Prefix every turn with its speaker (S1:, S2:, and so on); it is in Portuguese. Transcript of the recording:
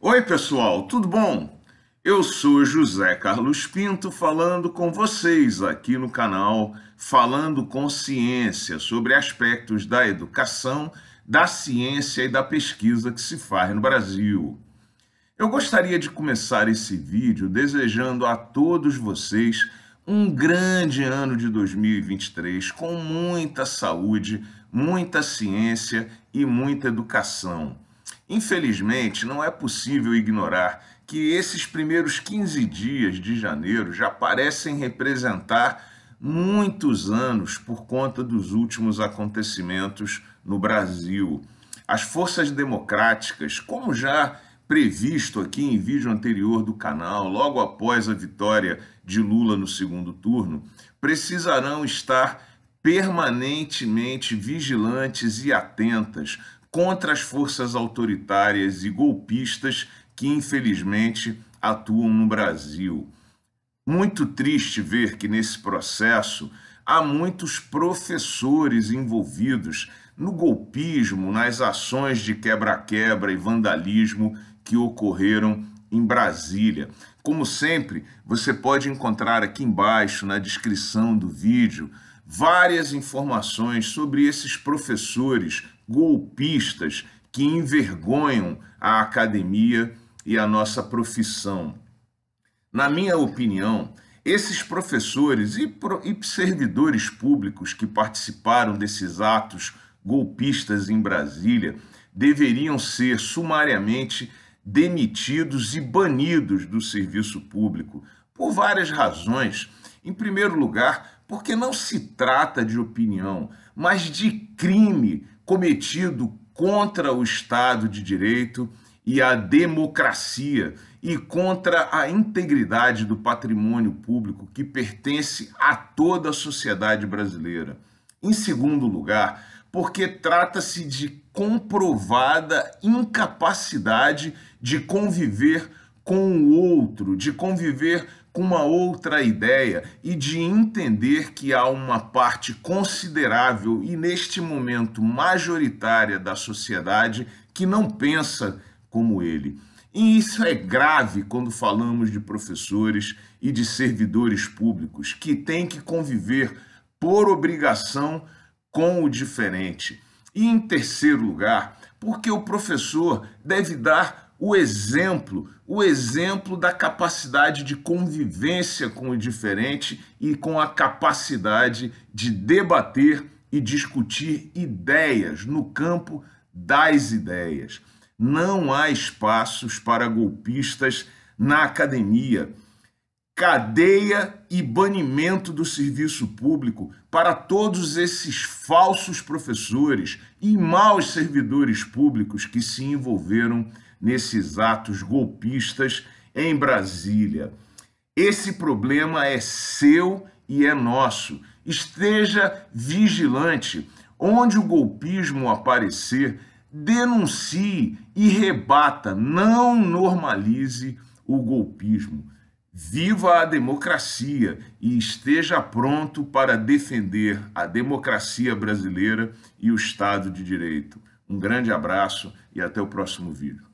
S1: Oi, pessoal, tudo bom? Eu sou José Carlos Pinto falando com vocês aqui no canal Falando com Ciência sobre aspectos da educação, da ciência e da pesquisa que se faz no Brasil. Eu gostaria de começar esse vídeo desejando a todos vocês um grande ano de 2023 com muita saúde, muita ciência e muita educação. Infelizmente, não é possível ignorar que esses primeiros 15 dias de janeiro já parecem representar muitos anos por conta dos últimos acontecimentos no Brasil. As forças democráticas, como já previsto aqui em vídeo anterior do canal, logo após a vitória de Lula no segundo turno, precisarão estar permanentemente vigilantes e atentas contra as forças autoritárias e golpistas que, infelizmente, atuam no Brasil. Muito triste ver que nesse processo há muitos professores envolvidos no golpismo, nas ações de quebra-quebra e vandalismo que ocorreram em Brasília. Como sempre, você pode encontrar aqui embaixo na descrição do vídeo várias informações sobre esses professores golpistas que envergonham a academia e a nossa profissão. Na minha opinião, esses professores e, servidores públicos que participaram desses atos golpistas em Brasília deveriam ser sumariamente demitidos e banidos do serviço público por várias razões. Em primeiro lugar, porque não se trata de opinião, mas de crime cometido contra o Estado de Direito e a democracia e contra a integridade do patrimônio público que pertence a toda a sociedade brasileira. Em segundo lugar, porque trata-se de comprovada incapacidade de conviver com o outro, de conviver com uma outra ideia e de entender que há uma parte considerável e neste momento majoritária da sociedade que não pensa como ele. E isso é grave quando falamos de professores e de servidores públicos que têm que conviver por obrigação com o diferente. E em terceiro lugar, porque o professor deve dar o exemplo, o exemplo da capacidade de convivência com o diferente e com a capacidade de debater e discutir ideias no campo das ideias. Não há espaços para golpistas na academia. Cadeia e banimento do serviço público para todos esses falsos professores e maus servidores públicos que se envolveram nesses atos golpistas em Brasília. Esse problema é seu e é nosso. Esteja vigilante. Onde o golpismo aparecer, denuncie e rebata, não normalize o golpismo. Viva a democracia e esteja pronto para defender a democracia brasileira e o Estado de Direito. Um grande abraço e até o próximo vídeo.